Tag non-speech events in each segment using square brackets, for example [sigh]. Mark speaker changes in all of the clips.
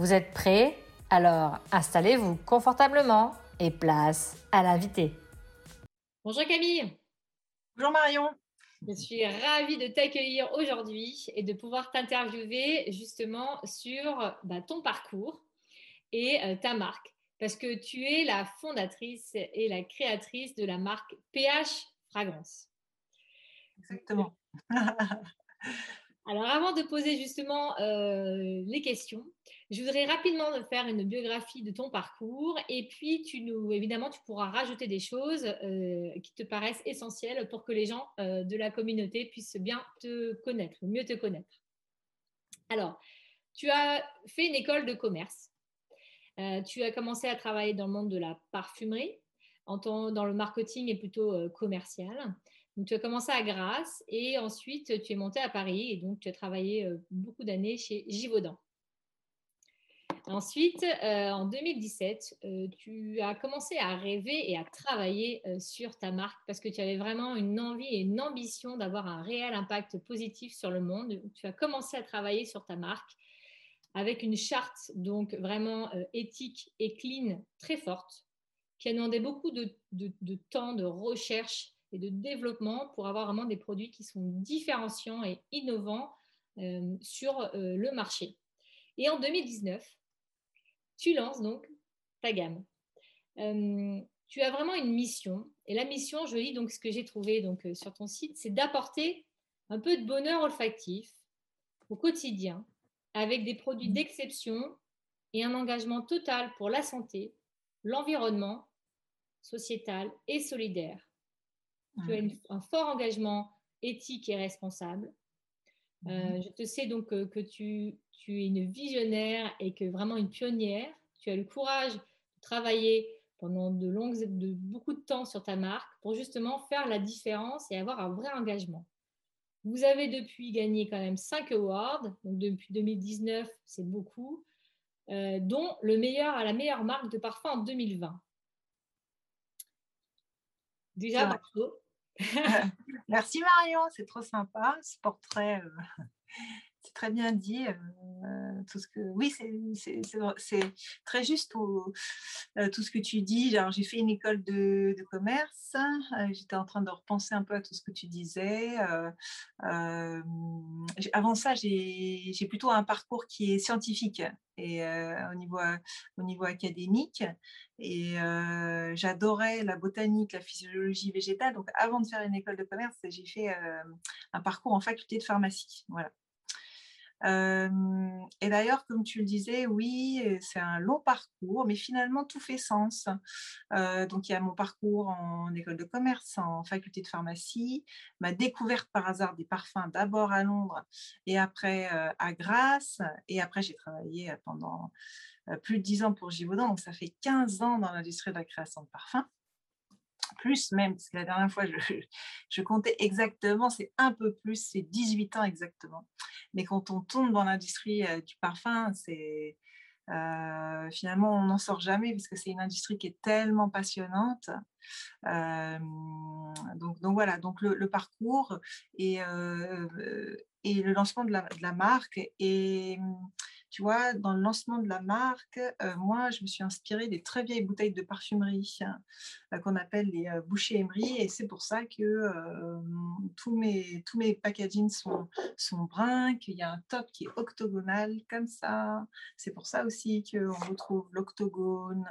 Speaker 1: Vous êtes prêts? Alors installez-vous confortablement et place à l'invité. Bonjour Camille.
Speaker 2: Bonjour Marion.
Speaker 1: Je suis ravie de t'accueillir aujourd'hui et de pouvoir t'interviewer justement sur bah, ton parcours et euh, ta marque. Parce que tu es la fondatrice et la créatrice de la marque PH Fragrance.
Speaker 2: Exactement. [laughs]
Speaker 1: Alors, avant de poser justement euh, les questions, je voudrais rapidement faire une biographie de ton parcours et puis tu nous, évidemment, tu pourras rajouter des choses euh, qui te paraissent essentielles pour que les gens euh, de la communauté puissent bien te connaître, mieux te connaître. Alors, tu as fait une école de commerce. tu as commencé à travailler dans le monde de la parfumerie, en dans le marketing et plutôt commercial. Tu as commencé à Grasse et ensuite tu es monté à Paris et donc tu as travaillé euh, beaucoup d'années chez Givaudan. Ensuite, euh, en 2017, euh, tu as commencé à rêver et à travailler sur ta marque parce que tu avais vraiment une envie et une ambition d'avoir un réel impact positif sur le monde. Tu as commencé à travailler sur ta marque avec une charte donc vraiment éthique et clean très forte qui a demandé beaucoup de temps de recherche et de développement pour avoir vraiment des produits qui sont différenciants et innovants euh, sur euh, le marché. Et en 2019, tu lances donc ta gamme. Euh, tu as vraiment une mission. Et la mission, je lis donc ce que j'ai trouvé sur ton site, c'est d'apporter un peu de bonheur olfactif au quotidien avec des produits d'exception et un engagement total pour la santé, l'environnement, sociétal et solidaire tu as un fort engagement éthique et responsable. Euh, je te sais donc que, tu, es une visionnaire et que vraiment une pionnière. Tu as le courage de travailler pendant de longues, de beaucoup de temps sur ta marque pour justement faire la différence et avoir un vrai engagement. Vous avez depuis gagné quand même 5 awards, donc depuis 2019, c'est beaucoup, euh, dont le meilleur à la meilleure marque de parfum en 2020. Déjà, bravo. [laughs]
Speaker 2: Merci Marion, c'est trop sympa ce portrait. Euh, [laughs] c'est très bien dit. Euh, tout ce que, oui, c'est très juste tout, euh, tout ce que tu dis. J'ai fait une école de, commerce. J'étais en train de repenser un peu à tout ce que tu disais. avant ça, j'ai plutôt un parcours qui est scientifique et au, niveau, au niveau académique. Et j'adorais la botanique, la physiologie végétale. Donc, avant de faire une école de commerce, j'ai fait un parcours en faculté de pharmacie. Voilà et d'ailleurs, comme tu le disais, oui, c'est un long parcours, mais finalement, tout fait sens. donc, il y a mon parcours en école de commerce, en faculté de pharmacie, ma découverte par hasard des parfums d'abord à Londres et après à Grasse. Et après, j'ai travaillé pendant plus de 10 ans pour Givaudan, donc ça fait 15 ans dans l'industrie de la création de parfums plus même, parce que la dernière fois, je, [laughs] comptais exactement, c'est un peu plus, c'est 18 ans exactement. Mais quand on tombe dans l'industrie euh, du parfum, c'est euh, finalement, on n'en sort jamais parce que c'est une industrie qui est tellement passionnante. Euh, donc, voilà, donc le, parcours et, et le lancement de la, de la marque et tu vois, dans le lancement de la marque, euh, moi, je me suis inspirée des très vieilles bouteilles de parfumerie euh, qu'on appelle les euh, bouchées Emery. Et c'est pour ça que tous, mes, tous mes packagings sont, sont bruns, qu'il y a un top qui est octogonal comme ça. C'est pour ça aussi qu'on retrouve l'octogone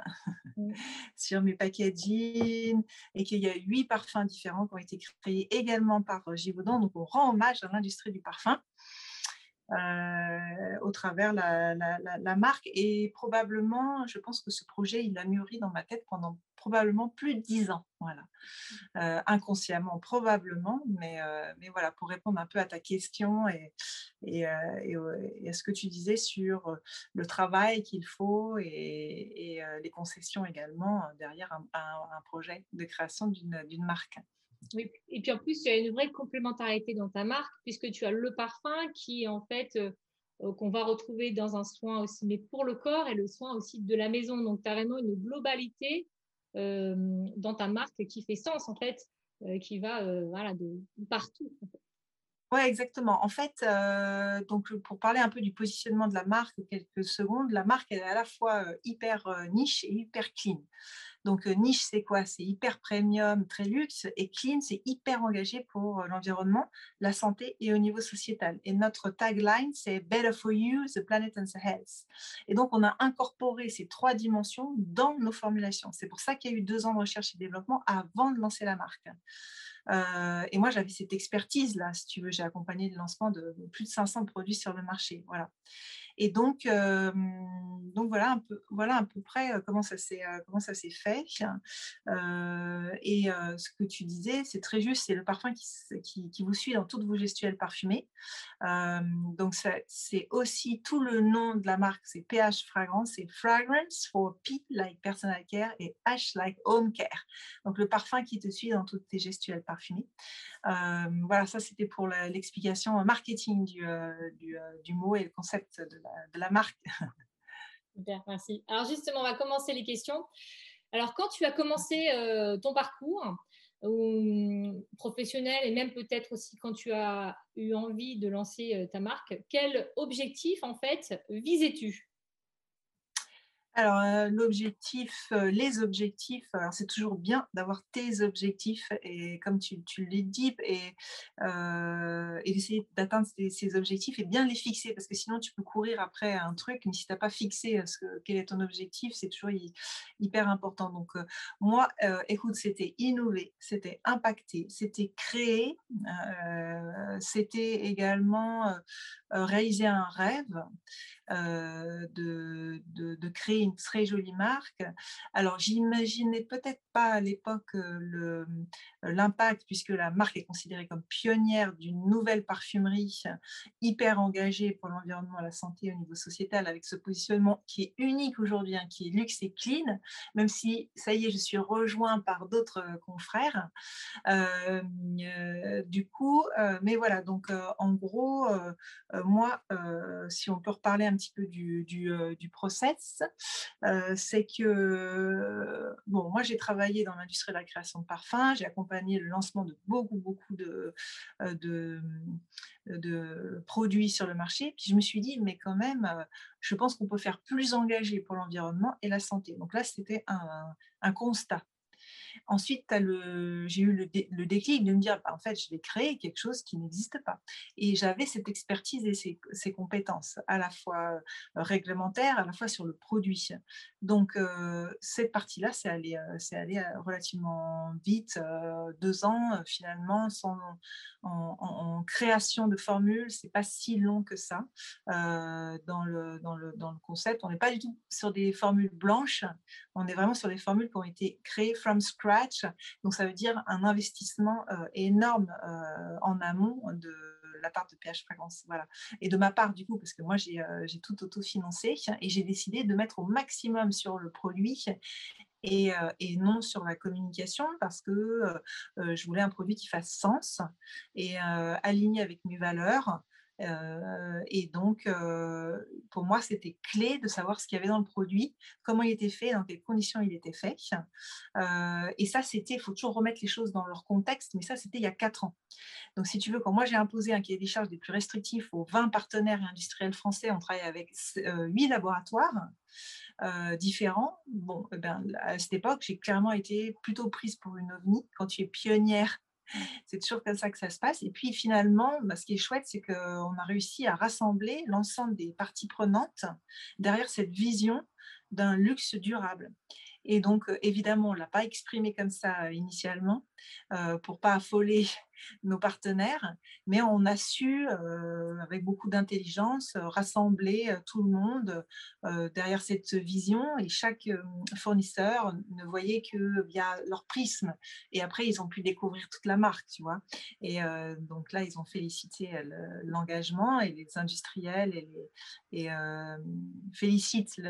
Speaker 2: mmh. [laughs] sur mes packagings et qu'il y a huit parfums différents qui ont été créés également par Givaudan. Donc, on rend hommage à l'industrie du parfum. Au travers la, marque. Et probablement, je pense que ce projet, il a mûri dans ma tête pendant probablement plus de dix ans, voilà. Euh, inconsciemment, probablement, mais, euh, mais voilà, pour répondre un peu à ta question et, et, euh, à ce que tu disais sur le travail qu'il faut et, les concessions également derrière un, projet de création d'une marque.
Speaker 1: Et puis en plus, tu as une vraie complémentarité dans ta marque, puisque tu as le parfum qui, en fait, qu'on va retrouver dans un soin aussi, mais pour le corps et le soin aussi de la maison. Donc, tu as vraiment une globalité euh, dans ta marque qui fait sens en fait, euh, qui va euh, voilà, de, partout.
Speaker 2: Oui, exactement. En fait, donc pour parler un peu du positionnement de la marque, quelques secondes, la marque est à la fois hyper niche et hyper clean. Donc, niche, c'est quoi? C'est hyper premium, très luxe, et clean, c'est hyper engagé pour l'environnement, la santé et au niveau sociétal. Et notre tagline, c'est Better for you, the planet and the health. Et donc, on a incorporé ces trois dimensions dans nos formulations. C'est pour ça qu'il y a eu deux ans de recherche et développement avant de lancer la marque. Et moi, j'avais cette expertise-là, si tu veux. J'ai accompagné le lancement de plus de 500 produits sur le marché. Voilà. Et donc, donc voilà, un peu, voilà à peu près comment ça s'est, comment ça s'est fait. et ce que tu disais, c'est très juste, c'est le parfum qui, qui, vous suit dans toutes vos gestuelles parfumées. donc, c'est aussi tout le nom de la marque, c'est PH Fragrance, c'est Fragrance for P like Personal Care et H like Home Care. Donc, le parfum qui te suit dans toutes tes gestuelles parfumées. voilà, ça c'était pour l'explication marketing du, du, mot et le concept de la, marque. [laughs]
Speaker 1: Super, merci. Alors justement, on va commencer les questions. Alors quand tu as commencé euh, ton parcours professionnel et même peut-être aussi quand tu as eu envie de lancer euh, ta marque, quel objectif en fait visais-tu?
Speaker 2: Alors, l'objectif, les objectifs, c'est toujours bien d'avoir tes objectifs et comme tu, tu l'as dit, et, d'essayer d'atteindre ces, objectifs et bien les fixer parce que sinon tu peux courir après un truc, mais si tu n'as pas fixé ce quel est ton objectif, c'est toujours hyper important. Donc, moi, écoute, c'était innover, c'était impacter, c'était créer, c'était également réaliser un rêve. Euh, de, de, créer une très jolie marque. Alors, j'imaginais peut-être pas à l'époque euh, l'impact, puisque la marque est considérée comme pionnière d'une nouvelle parfumerie hyper engagée pour l'environnement, la santé au niveau sociétal, avec ce positionnement qui est unique aujourd'hui, hein, qui est luxe et clean, même si, ça y est, je suis rejoint par d'autres confrères. du coup, mais voilà, donc en gros, moi, si on peut reparler un petit peu du, euh, process, euh, c'est que, bon, moi j'ai travaillé dans l'industrie de la création de parfums, j'ai accompagné le lancement de beaucoup, beaucoup de, euh, produits sur le marché, puis je me suis dit, mais quand même, je pense qu'on peut faire plus engagé pour l'environnement et la santé. Donc là, c'était un constat. Ensuite, j'ai eu le, déclic de me dire, bah, en fait, je vais créer quelque chose qui n'existe pas. Et j'avais cette expertise et ces, compétences, à la fois euh, réglementaires, à la fois sur le produit. Donc, euh, cette partie-là, c'est allé, euh, allé relativement vite, deux ans finalement, en, création de formules, c'est pas si long que ça dans, le, dans, le, dans le concept. On n'est pas du tout sur des formules blanches, on est vraiment sur des formules qui ont été créées from scratch. Donc, ça veut dire un investissement énorme en amont de la part de PH. Voilà. Et de ma part, du coup, parce que moi, j'ai tout autofinancé et j'ai décidé de mettre au maximum sur le produit et, non sur la communication parce que je voulais un produit qui fasse sens et aligné avec mes valeurs euh, et donc, euh, pour moi, c'était clé de savoir ce qu'il y avait dans le produit, comment il était fait, dans quelles conditions il était fait. Euh, et ça, c'était, il faut toujours remettre les choses dans leur contexte, mais ça, c'était il y a quatre ans. Donc, si tu veux, quand moi j'ai imposé un cahier des charges des plus restrictifs aux 20 partenaires industriels français, on travaille avec 8 laboratoires. différents. Bon, eh ben, à cette époque, j'ai clairement été plutôt prise pour une ovni. Quand tu es pionnière c'est toujours comme ça que ça se passe. Et puis finalement, bah, ce qui est chouette, c'est qu'on a réussi à rassembler l'ensemble des parties prenantes derrière cette vision d'un luxe durable. Et donc, évidemment, on ne l'a pas exprimé comme ça initialement, euh, pour pas affoler [laughs] nos partenaires, mais on a su, euh, avec beaucoup d'intelligence, rassembler tout le monde derrière cette vision et chaque fournisseur ne voyait que via leur prisme. Et après, ils ont pu découvrir toute la marque, tu vois. Et donc là, ils ont félicité l'engagement et les industriels et, félicitent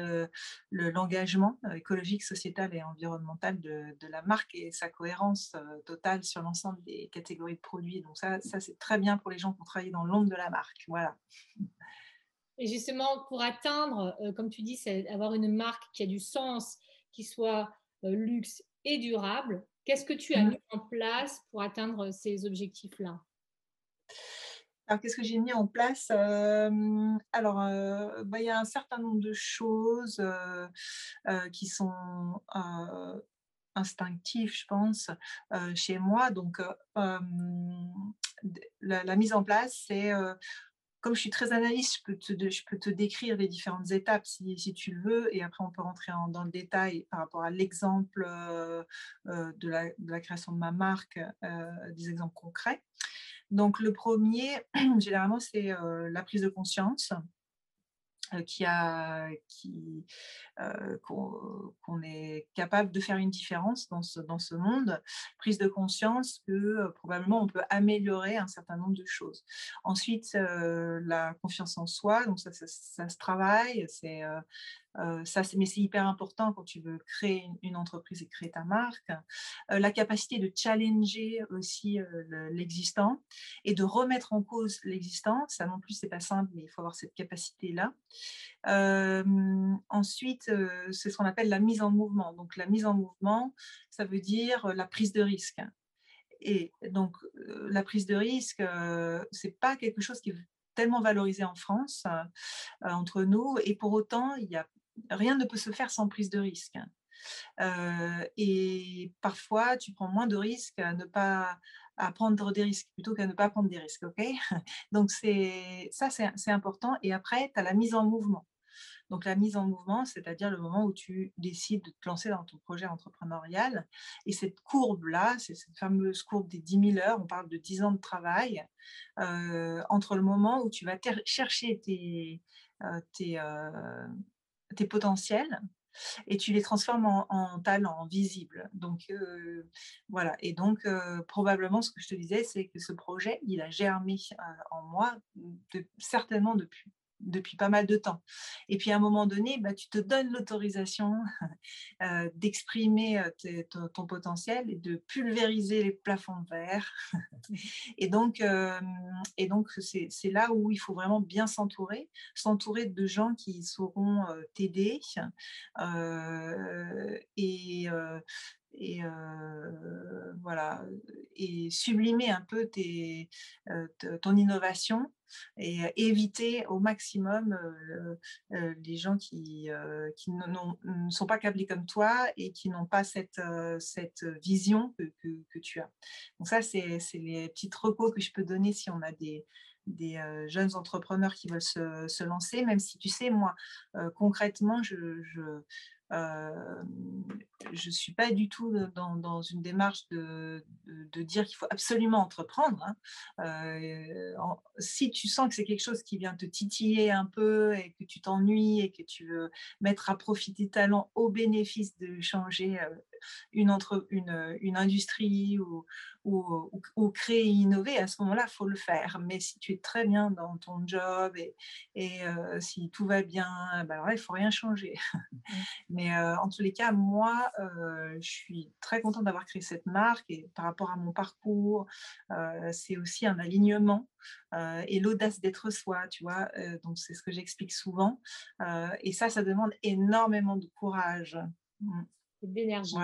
Speaker 2: l'engagement écologique, sociétal et environnemental de, la marque et sa cohérence totale sur l'ensemble des catégories de produits. Donc ça, ça c'est très bien pour les gens qui ont travaillé dans l'ombre de la marque. Voilà.
Speaker 1: Et justement, pour atteindre, euh, comme tu dis, c'est avoir une marque qui a du sens, qui soit euh, luxe et durable, qu'est-ce que tu as mmh. mis en place pour atteindre ces objectifs-là?
Speaker 2: Alors, qu'est-ce que j'ai mis en place? Euh, Alors, bah, il y a un certain nombre de choses qui sont instinctif, je pense, euh, chez moi. Donc, euh, la, mise en place, c'est comme je suis très analyste, je peux te, je peux te décrire les différentes étapes si, si, tu le veux, et après on peut rentrer dans le détail par rapport à l'exemple de, la, création de ma marque, des exemples concrets. Donc le premier, [clears throat] généralement, c'est la prise de conscience. Euh, euh, qu'on, est capable de faire une différence dans ce, dans ce monde, prise de conscience que euh, probablement on peut améliorer un certain nombre de choses. Ensuite, la confiance en soi, donc ça, ça, se travaille, c'est mais c'est hyper important quand tu veux créer une, entreprise et créer ta marque. la capacité de challenger aussi l'existant et de remettre en cause l'existant, ça non plus c'est pas simple, mais il faut avoir cette capacité là. ensuite, c'est ce qu'on appelle la mise en mouvement. Donc la mise en mouvement, ça veut dire la prise de risque. Et donc la prise de risque, c'est pas quelque chose qui est tellement valorisé en France entre nous, et pour autant, il y a rien ne peut se faire sans prise de risque. Euh, et parfois, tu prends moins de risques à ne pas prendre des risques plutôt qu'à ne pas prendre des risques. ok? [laughs] Donc, ça, c'est important. Et après, tu as la mise en mouvement. Donc, la mise en mouvement, c'est-à-dire le moment où tu décides de te lancer dans ton projet entrepreneurial. Et cette courbe-là, c'est cette fameuse courbe des 10 000 heures, on parle de 10 ans de travail, entre le moment où tu vas chercher tes, tes, tes potentiels et tu les transformes en, en talent, visible. Donc euh, voilà. Et donc probablement ce que je te disais, c'est que ce projet, il a germé en moi certainement depuis depuis pas mal de temps. Et puis à un moment donné, bah, tu te donnes l'autorisation [laughs] euh, d'exprimer euh, ton, potentiel et de pulvériser les plafonds de verre. et donc, euh, et donc c'est là où il faut vraiment bien s'entourer, s'entourer de gens qui sauront t'aider et et voilà et sublimer un peu ton innovation et éviter au maximum les gens qui, qui ne sont pas câblés comme toi et qui n'ont pas cette, cette vision que, que, tu as. Donc ça, c'est les petites recos que je peux donner si on a des, des jeunes entrepreneurs qui veulent se, se, lancer, même si tu sais, moi, concrètement, je je ne suis pas du tout dans, une démarche de, dire qu'il faut absolument entreprendre. Hein. si tu sens que c'est quelque chose qui vient te titiller un peu et que tu t'ennuies et que tu veux mettre à profit tes talents au bénéfice de changer une, entre, une, une industrie ou, ou, ou, créer et innover, à ce moment-là, il faut le faire. Mais si tu es très bien dans ton job et, et si tout va bien, ben alors là, il ne faut rien changer. Mmh. [laughs] Mais en tous les cas, moi, je suis très contente d'avoir créé cette marque et par rapport à mon parcours, c'est aussi un alignement et l'audace d'être soi, tu vois. donc, c'est ce que j'explique souvent. et ça, ça demande énormément de courage.
Speaker 1: Mmh. D'énergie.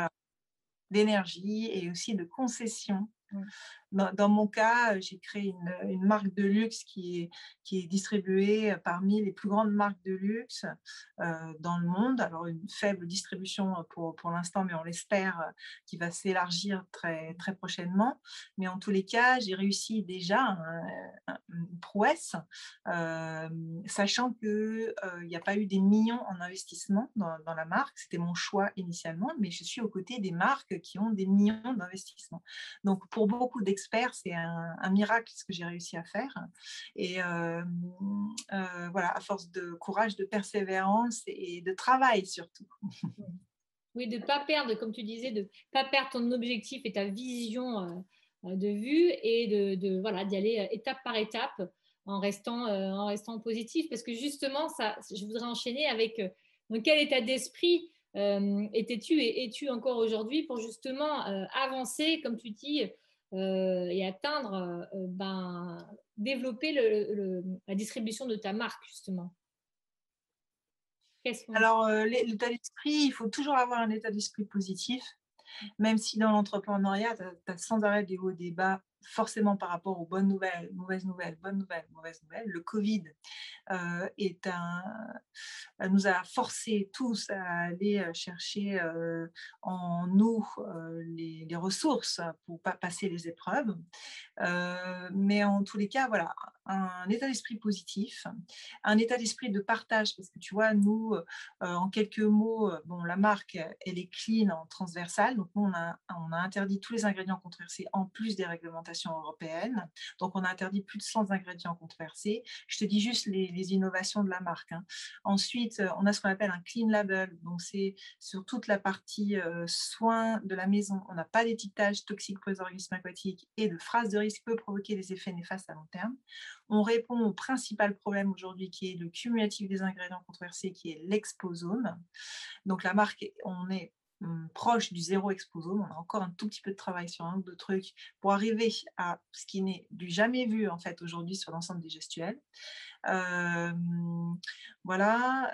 Speaker 2: D'énergie et aussi de concession. Dans, mon cas, j'ai créé une, marque de luxe qui est, distribuée parmi les plus grandes marques de luxe dans le monde. Alors, une faible distribution pour, l'instant, mais on l'espère qui va s'élargir très, prochainement. Mais en tous les cas, j'ai réussi déjà une prouesse, sachant qu'il n'y a pas eu des millions en investissement dans, dans la marque. C'était mon choix initialement, mais je suis aux côtés des marques qui ont des millions d'investissements. Donc, pour beaucoup d'experts, c'est un, miracle ce que j'ai réussi à faire. Et voilà, à force de courage, de persévérance et de travail surtout.
Speaker 1: Oui, de ne pas perdre, comme tu disais, de ne pas perdre ton objectif et ta vision de vue et de, voilà d'y aller étape par étape en restant, en restant positif. Parce que justement, ça, je voudrais enchaîner avec dans quel état d'esprit étais-tu et es-tu encore aujourd'hui pour justement avancer, comme tu dis, et atteindre, ben, développer la distribution de ta marque, justement.
Speaker 2: Alors, l'état d'esprit, il faut toujours avoir un état d'esprit positif, même si dans l'entrepreneuriat, tu as, sans arrêt des hauts et des bas forcément par rapport aux bonnes nouvelles, mauvaises nouvelles, bonnes nouvelles, mauvaises nouvelles. Le Covid euh, est un, nous a forcé tous à aller euh, chercher euh, en nous les, ressources pour pas passer les épreuves. mais en tous les cas, voilà, un état d'esprit positif, un état d'esprit de partage, parce que tu vois, nous, en quelques mots, bon, la marque, elle est clean en transversale, donc nous, on a, on a interdit tous les ingrédients controversés en plus des réglementations européennes, donc on a interdit plus de 100 ingrédients controversés. Je te dis juste les, innovations de la marque. Hein. Ensuite, on a ce qu'on appelle un clean label, donc c'est sur toute la partie soins de la maison, on n'a pas d'étiquetage toxique pour les organismes aquatiques et de phrases de risque peut provoquer des effets néfastes à long terme. On répond au principal problème aujourd'hui qui est le cumulatif des ingrédients controversés, qui est l'exposome. Donc la marque, on est proche du zéro exposome. On a encore un tout petit peu de travail sur un ou deux trucs pour arriver à ce qui n'est du jamais vu en fait aujourd'hui sur l'ensemble des gestuels voilà,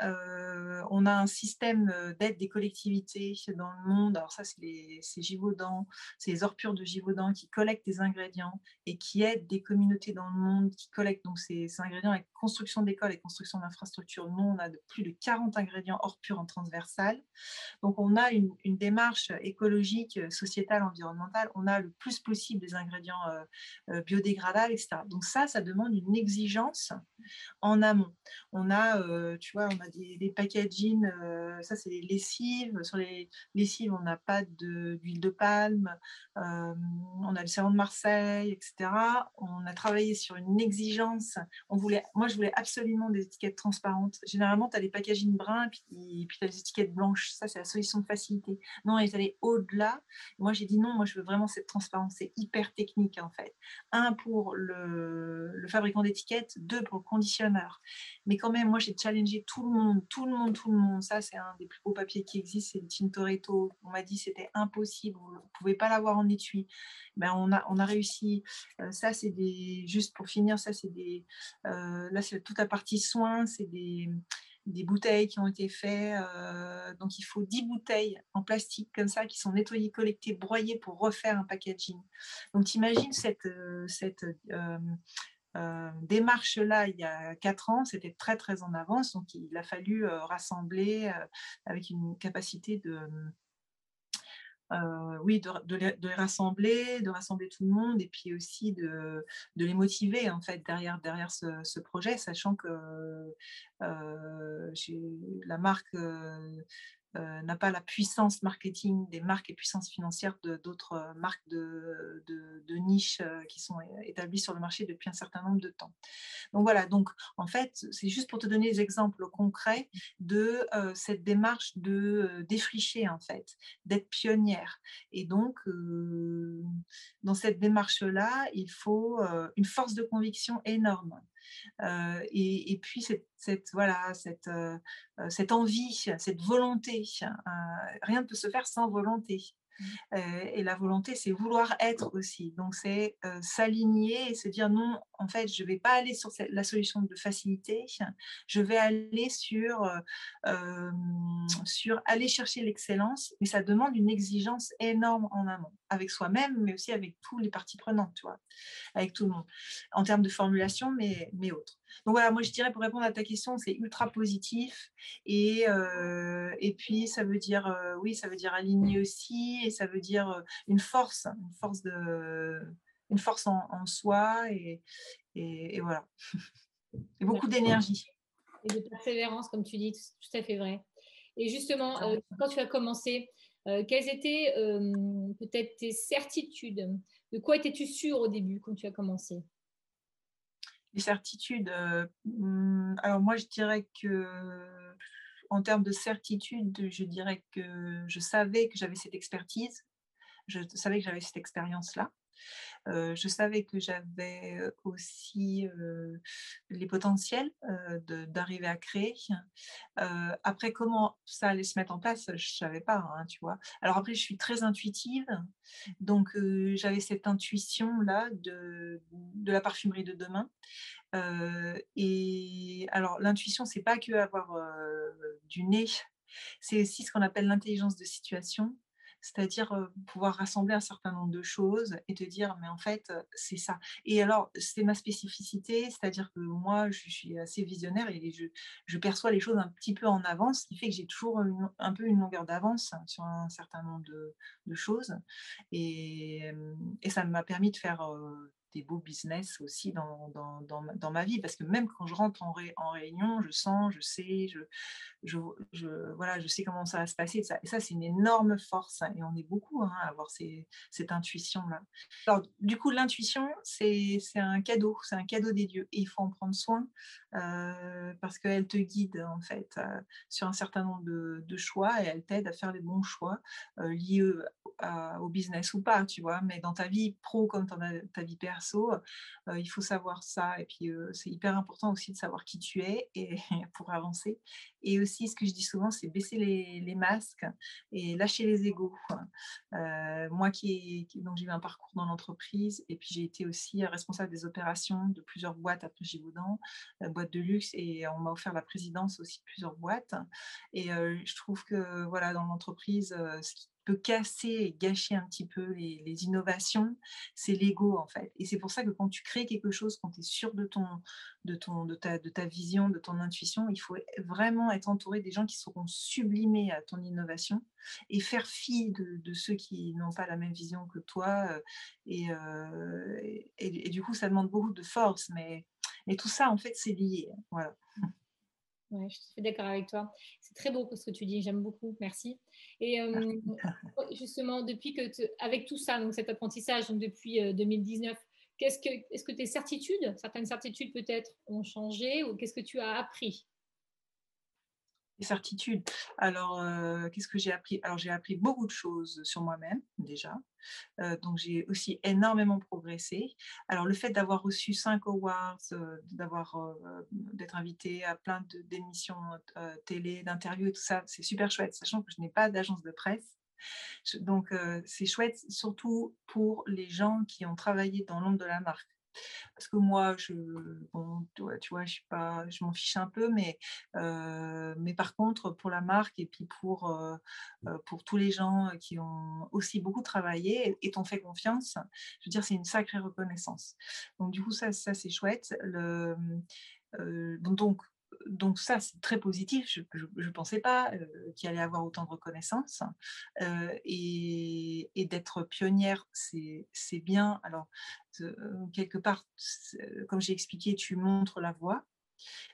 Speaker 2: on a un système d'aide des collectivités dans le monde. Alors ça, c'est les, Givaudan, c'est les Orpures de Givaudan qui collectent des ingrédients et qui aident des communautés dans le monde qui collectent donc ces, ingrédients avec construction d'écoles et construction d'infrastructures. Nous, on a plus de 40 ingrédients Orpures en transversal. Donc, on a une, démarche écologique, sociétale, environnementale. On a le plus possible des ingrédients biodégradables, etc. Donc ça, ça demande une exigence en amont. On a, euh, tu vois, on a des, des packaging, euh, ça c'est les lessives. Sur les lessives, on n'a pas d'huile de, palme, euh, on a le savon de Marseille, etc. On a travaillé sur une exigence. On voulait, moi, je voulais absolument des étiquettes transparentes. Généralement, tu as les packaging bruns, puis, puis tu as les étiquettes blanches. Ça, c'est la solution de facilité. Non, est allée au-delà. Moi, j'ai dit non, moi, je veux vraiment cette transparence. C'est hyper technique, en fait. Un, pour le, le fabricant d'étiquettes. Deux, pour le conditionnement mais quand même, moi, j'ai challengé tout le monde, tout le monde, tout le monde. Ça, c'est un des plus beaux papiers qui existent, c'est le Tintoretto. On m'a dit c'était impossible, vous ne pouvez pas l'avoir en étui. Ben, on, a, on a réussi. Euh, ça, c'est des. Juste pour finir, ça, c'est des. Euh, là, c'est toute la partie soins, c'est des des bouteilles qui ont été faites. Euh, donc, il faut 10 bouteilles en plastique comme ça qui sont nettoyées, collectées, broyées pour refaire un packaging. Donc, tu imagines cette, cette démarche-là, il y a quatre ans, c'était très très en avance, donc il a fallu euh, rassembler euh, avec une capacité de, oui, de, rassembler, de rassembler tout le monde et puis aussi de, les motiver en fait derrière, ce, projet, sachant que la marque euh, n'a pas la puissance marketing des marques et puissance financière d'autres euh, marques de, de, niche euh, qui sont établies sur le marché depuis un certain nombre de temps. Donc voilà, donc en fait, c'est juste pour te donner des exemples concrets de cette démarche de défricher en fait, d'être pionnière. Et donc, dans cette démarche-là, il faut une force de conviction énorme. Et, et, puis cette, cette voilà, cette, cette envie, cette volonté. rien ne peut se faire sans volonté. Mmh. et la volonté, c'est vouloir être aussi. Donc, c'est s'aligner et se dire non, en fait, je ne vais pas aller sur la solution de facilité, je vais aller sur, sur aller chercher l'excellence, mais ça demande une exigence énorme en amont. Avec soi-même, mais aussi avec tous les parties prenantes, tu vois, avec tout le monde, en termes de formulation, mais, mais autres. Donc voilà, moi je dirais pour répondre à ta question, c'est ultra positif. Et, euh, et puis ça veut dire, euh, oui, ça veut dire aligner aussi, et ça veut dire euh, une force, une force, de, une force en, soi, et, et, voilà. [laughs] et beaucoup d'énergie.
Speaker 1: Et de persévérance, comme tu dis, tout à fait vrai. Et justement, quand tu as commencé, quelles étaient peut-être tes certitudes? De quoi étais-tu sûr au début quand tu as commencé?
Speaker 2: Les certitudes, euh, hmm, alors moi je dirais que en termes de certitude, je dirais que je savais que j'avais cette expertise, je savais que j'avais cette expérience-là. Je savais que j'avais aussi les potentiels d'arriver à créer. après, comment ça allait se mettre en place, je ne savais pas, hein, tu vois. Alors après, je suis très intuitive, donc j'avais cette intuition-là de, de, la parfumerie de demain. et alors, l'intuition, c'est pas que avoir du nez, c'est aussi ce qu'on appelle l'intelligence de situation c'est-à-dire pouvoir rassembler un certain nombre de choses et te dire, mais en fait, c'est ça. Et alors, c'est ma spécificité, c'est-à-dire que moi, je suis assez visionnaire et je, perçois les choses un petit peu en avance, ce qui fait que j'ai toujours un peu une longueur d'avance sur un certain nombre de, choses. Et, ça m'a permis de faire des beaux business aussi dans, dans, dans, ma, vie. Parce que même quand je rentre en, en réunion, je sens, je sais, je, je, je, voilà, je sais comment ça va se passer. Et ça, c'est une énorme force. Hein, et on est beaucoup hein, à avoir ces, cette intuition-là. Alors, du coup, l'intuition, c'est un cadeau. C'est un cadeau des dieux. Et il faut en prendre soin euh, parce qu'elle te guide, en fait, euh, sur un certain nombre de, de choix et elle t'aide à faire les bons choix euh, liés au business ou pas, tu vois. Mais dans ta vie pro comme dans ta vie perso, il faut savoir ça. Et puis, c'est hyper important aussi de savoir qui tu es et, [laughs] pour avancer. Et aussi, ce que je dis souvent, c'est baisser les, masques et lâcher les égaux. moi, qui, donc j'ai eu un parcours dans l'entreprise et puis j'ai été aussi responsable des opérations de plusieurs boîtes après Givaudan, boîte de luxe, et on m'a offert la présidence aussi de plusieurs boîtes. Et je trouve que voilà, dans l'entreprise, ce qui peut casser et gâcher un petit peu les, innovations, c'est l'ego en fait. Et c'est pour ça que quand tu crées quelque chose, quand tu es sûr de, ton, de, ton, de, ta, de ta vision, de ton intuition, il faut vraiment être entouré des gens qui seront sublimés à ton innovation et faire fi de, ceux qui n'ont pas la même vision que toi. Euh, euh, et, et, du coup, ça demande beaucoup de force, mais, mais tout ça, en fait, c'est lié. Voilà.
Speaker 1: Ouais, je suis d'accord avec toi. C'est très beau ce que tu dis, j'aime beaucoup, merci. Et euh, [laughs] justement, depuis que, avec tout ça, donc cet apprentissage, donc depuis 2019, euh, qu'est-ce que, est-ce que tes certitudes, certaines certitudes peut-être, ont changé ou qu'est-ce que tu as appris?
Speaker 2: Certitudes. Alors, euh, qu'est-ce que j'ai appris? Alors, j'ai appris beaucoup de choses sur moi-même déjà. Euh, donc, j'ai aussi énormément progressé. Alors, le fait d'avoir reçu cinq awards, euh, d'avoir d'être invité à plein d'émissions télé, d'interviews et tout ça, c'est super chouette, sachant que je n'ai pas d'agence de presse. Donc, c'est chouette, surtout pour les gens qui ont travaillé dans l'ombre de la marque. Parce que moi, je, bon, tu vois, je suis pas, je m'en fiche un peu, mais, euh, mais par contre, pour la marque et puis pour, euh, euh, pour tous les gens qui ont aussi beaucoup travaillé et t'ont fait confiance, je veux dire, c'est une sacrée reconnaissance. Donc, du coup, ça, ça c'est chouette. Le, donc, donc ça, c'est très positif. Je ne pensais pas euh, qu'il allait avoir autant de reconnaissance. Euh, et, d'être pionnière, c'est bien. Alors, euh, quelque part, comme j'ai expliqué, tu montres la voie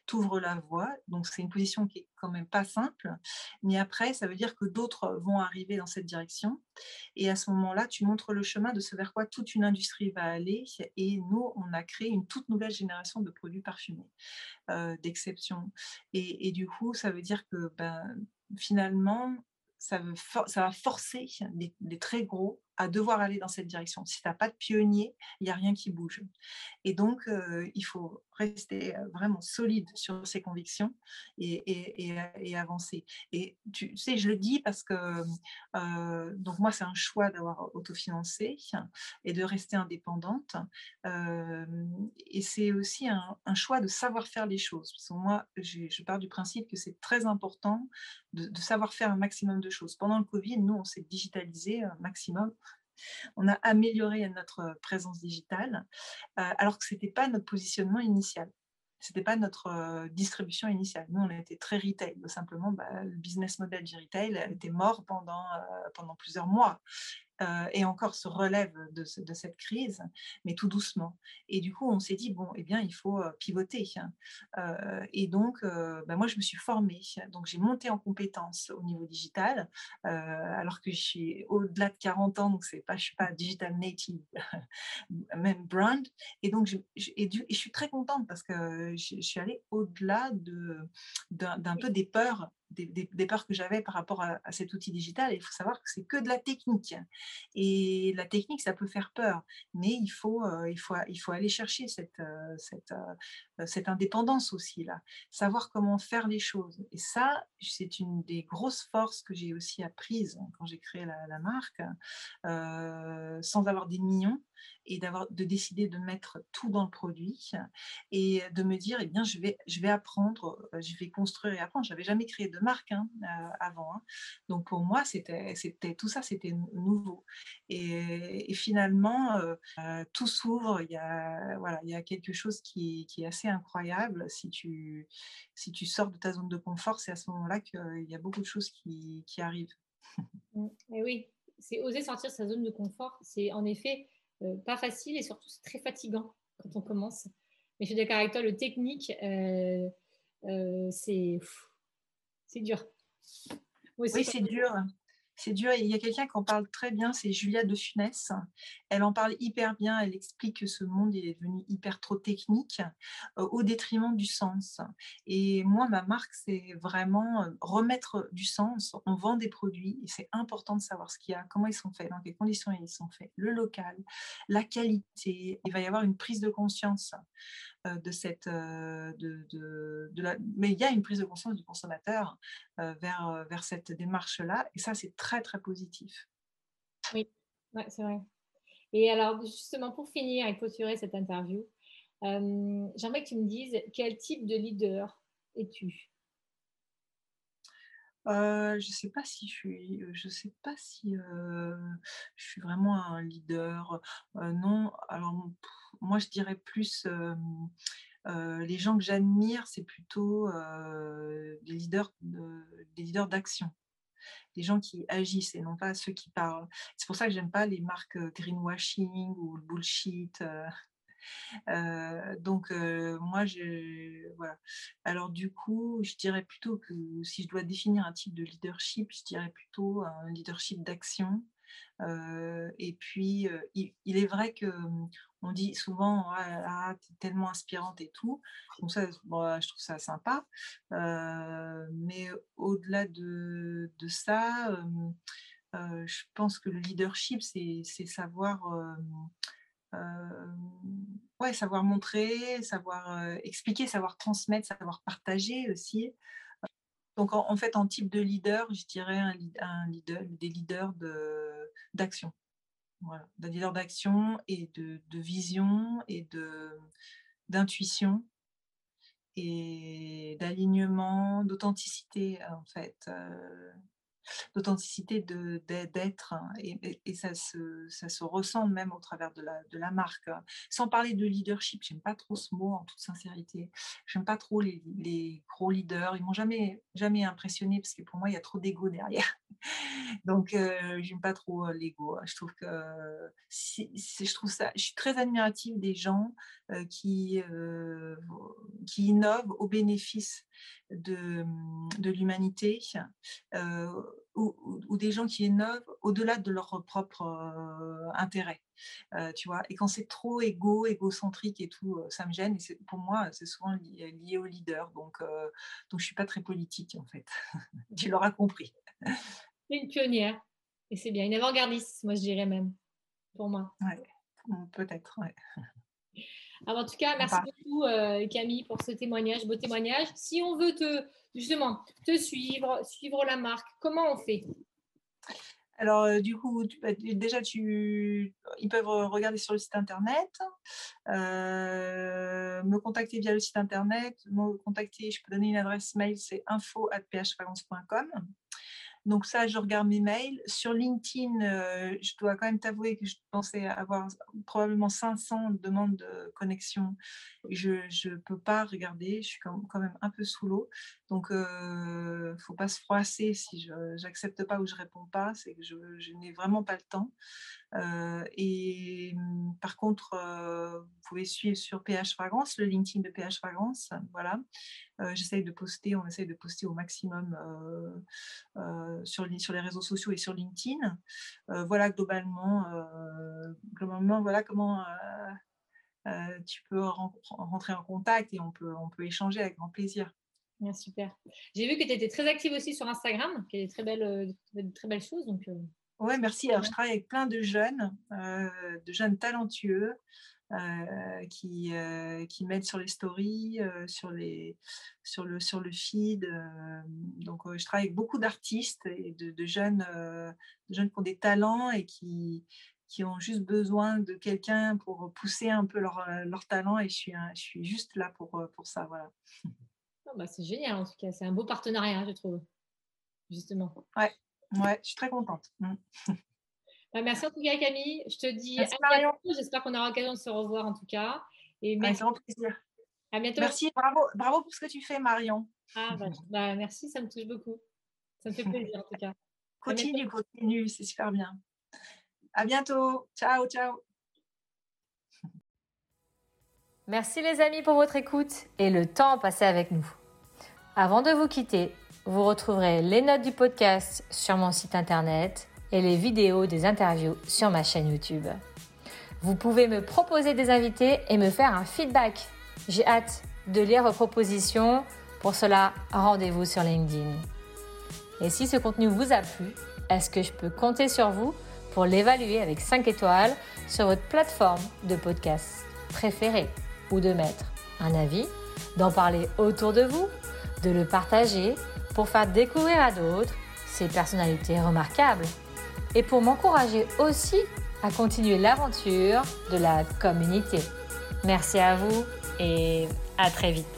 Speaker 2: t'ouvres la voie. Donc c'est une position qui est quand même pas simple. Mais après, ça veut dire que d'autres vont arriver dans cette direction. Et à ce moment-là, tu montres le chemin de ce vers quoi toute une industrie va aller. Et nous, on a créé une toute nouvelle génération de produits parfumés, euh, d'exception. Et, du coup, ça veut dire que ben, finalement, ça, ça va forcer des très gros à devoir aller dans cette direction. Si tu n'as pas de pionnier, il n'y a rien qui bouge. Et donc, euh, il faut rester euh, vraiment solide sur ses convictions et, et, avancer. Et tu sais, je le dis parce que euh, donc moi, c'est un choix d'avoir autofinancé et de rester indépendante. et c'est aussi un, choix de savoir faire les choses. Parce que moi, je pars du principe que c'est très important de, de savoir faire un maximum de choses. Pendant le Covid, nous, on s'est digitalisé un maximum On a amélioré notre présence digitale, alors que ce n'était pas notre positionnement initial. Ce n'était pas notre distribution initiale. Nous, on était très retail. Simplement, bah, le business model du retail était mort pendant, pendant plusieurs mois. Euh, et encore se relève de, cette crise, mais tout doucement. Et du coup, on s'est dit, bon, eh bien, il faut euh, pivoter. Hein. Euh, et donc, ben moi, je me suis formée. Donc, j'ai monté en compétences au niveau digital, alors que je suis au-delà de 40 ans, donc c'est pas, je ne suis pas digital native, [laughs] même brand. Et donc, je, et je suis très contente parce que je, suis allée au-delà d'un peu des peurs des, peurs que j'avais par rapport à, cet outil digital. Il faut savoir que c'est que de la technique. Et la technique, ça peut faire peur, mais il faut, euh, il faut, il faut aller chercher cette, euh, cette, euh, cette indépendance aussi, là. savoir comment faire les choses. Et ça, c'est une des grosses forces que j'ai aussi apprises quand j'ai créé la, la marque, sans avoir des millions et d'avoir de décider de mettre tout dans le produit et de me dire eh bien je vais je vais apprendre je vais construire et apprendre. J'avais jamais créé de marque hein, avant hein. donc pour moi c'était c'était tout ça c'était nouveau. Et, finalement tout s'ouvre. Il y a voilà il y a quelque chose qui, est assez incroyable. Si tu si tu sors de ta zone de confort c'est à ce moment-là qu'il y a beaucoup de choses qui, qui arrivent.
Speaker 1: Et oui c'est oser sortir sa zone de confort. C'est en effet euh, pas facile et surtout c'est très fatigant quand on commence. Mais je suis d'accord avec toi, le technique, euh, euh, c'est dur.
Speaker 2: oui, c'est dur. C'est dur. il y a quelqu'un qui en parle très bien, c'est Julia de Funès. Elle en parle hyper bien. Elle explique que ce monde est devenu hyper trop technique au détriment du sens. Et moi, ma marque, c'est vraiment remettre du sens. On vend des produits et c'est important de savoir ce qu'il y a, comment ils sont faits, dans quelles conditions ils sont faits, le local, la qualité. Il va y avoir une prise de conscience de cette, de, de, la... mais il y a une prise de conscience du consommateur vers, vers cette démarche-là, et ça c'est très très positif.
Speaker 1: Oui, c'est vrai. Et alors justement pour finir et clôturer cette interview, j'aimerais que tu me dises quel type de leader es-tu?
Speaker 2: Je ne sais pas si je suis, je sais pas si je suis vraiment un leader. non, alors moi je dirais plus les gens que j'admire, c'est plutôt des leaders, des leaders d'action, des gens qui agissent et non pas ceux qui parlent. C'est pour ça que j'aime pas les marques greenwashing ou le bullshit donc moi, je, voilà. Alors du coup, je dirais plutôt que si je dois définir un type de leadership, je dirais plutôt un leadership d'action. et puis, il, est vrai que mmh, on dit souvent ah, tu es tellement inspirante et tout. Donc ça, je trouve ça sympa. mais au-delà de, de, ça, je pense que le leadership, c'est savoir ouais, savoir montrer, savoir expliquer, savoir transmettre, savoir partager aussi. Donc en, fait, en type de leader, je dirais un, leader, des leaders d'action. Voilà, des leaders d'action et de, de, vision et d'intuition et d'alignement, d'authenticité en fait d'authenticité d'être hein, et, ça, se, ça se ressent même au travers de la, de la marque. Hein. Sans parler de leadership, j'aime pas trop ce mot en toute sincérité. J'aime pas trop les, les, gros leaders. Ils m'ont jamais, jamais impressionné parce que pour moi, il y a trop d'ego derrière. [laughs] Donc, euh, j'aime pas trop l'ego. Je trouve que je suis très admirative des gens qui, innovent au bénéfice de, de l'humanité ou, des gens qui innovent au-delà de leur propre intérêt. tu vois, et quand c'est trop égo, égocentrique et tout, ça me gêne. Et pour moi, c'est souvent lié, au leader. Donc, donc je suis pas très politique en fait. [laughs] tu l'auras compris.
Speaker 1: Une pionnière. Et c'est bien. Une avant-gardiste, moi je dirais même. Pour moi.
Speaker 2: Ouais, peut-être. Ouais.
Speaker 1: Alors, en tout cas, merci beaucoup Camille pour ce témoignage, beau témoignage. Si on veut te justement te suivre, suivre la marque, comment on fait?
Speaker 2: Alors, euh, du coup, bah, déjà, tu, ils peuvent regarder sur le site internet, euh, me contacter via le site internet, me contacter, je peux donner une adresse mail, c'est info.phfragance.com. Donc ça, je regarde mes mails. Sur LinkedIn, euh, je dois quand même t'avouer que je pensais avoir probablement 500 demandes de connexion. Je ne peux pas regarder, je suis quand même un peu sous l'eau. Donc, il ne faut pas se froisser si je n'accepte pas ou je réponds pas. C'est que je n'ai vraiment pas le temps. Euh, et mmh, par contre, euh, vous pouvez suivre sur PH Fragrance, le LinkedIn de PH Fragrance. Voilà. Euh, j'essaye de poster, on essaye de poster au maximum sur, les réseaux sociaux et sur LinkedIn. voilà globalement, globalement, voilà comment tu peux rentrer en contact et on peut, on peut échanger avec grand plaisir.
Speaker 3: super. J'ai vu que tu étais très active aussi sur Instagram, qui des très belles, très belles choses. Donc,
Speaker 2: oui, merci. Alors, je travaille avec plein de jeunes, euh, de jeunes talentueux euh, qui, euh, qui mettent sur les stories, sur, les, sur, le, sur le feed. donc, je travaille avec beaucoup d'artistes et de, jeunes, de jeunes qui ont des talents et qui, qui ont juste besoin de quelqu'un pour pousser un peu leur, leur talent. Et je suis, je suis juste là pour, pour ça. Voilà.
Speaker 3: Oh, bah, c'est génial, en tout cas. C'est un beau partenariat, je trouve. Justement.
Speaker 2: Ouais. Ouais, je suis très contente. Mmh.
Speaker 3: Bah, merci en tout cas, Camille. Je te dis
Speaker 2: merci,
Speaker 3: à bientôt. J'espère qu'on aura l'occasion de se revoir en tout cas.
Speaker 2: Et merci. Avec plaisir.
Speaker 3: À bientôt.
Speaker 2: Merci, bravo, bravo pour ce que tu fais, Marion.
Speaker 3: Ah, bah, [laughs] bah, merci, ça me touche beaucoup. Ça me fait plaisir en tout cas.
Speaker 2: Continue, continue, c'est super bien. À bientôt. Ciao, ciao.
Speaker 1: Merci les amis pour votre écoute et le temps passé avec nous. Avant de vous quitter, vous retrouverez les notes du podcast sur mon site internet et les vidéos des interviews sur ma chaîne YouTube. Vous pouvez me proposer des invités et me faire un feedback. J'ai hâte de lire vos propositions. Pour cela, rendez-vous sur LinkedIn. Et si ce contenu vous a plu, est-ce que je peux compter sur vous pour l'évaluer avec 5 étoiles sur votre plateforme de podcast préférée ou de mettre un avis, d'en parler autour de vous, de le partager pour faire découvrir à d'autres ces personnalités remarquables et pour m'encourager aussi à continuer l'aventure de la communauté. Merci à vous et à très vite.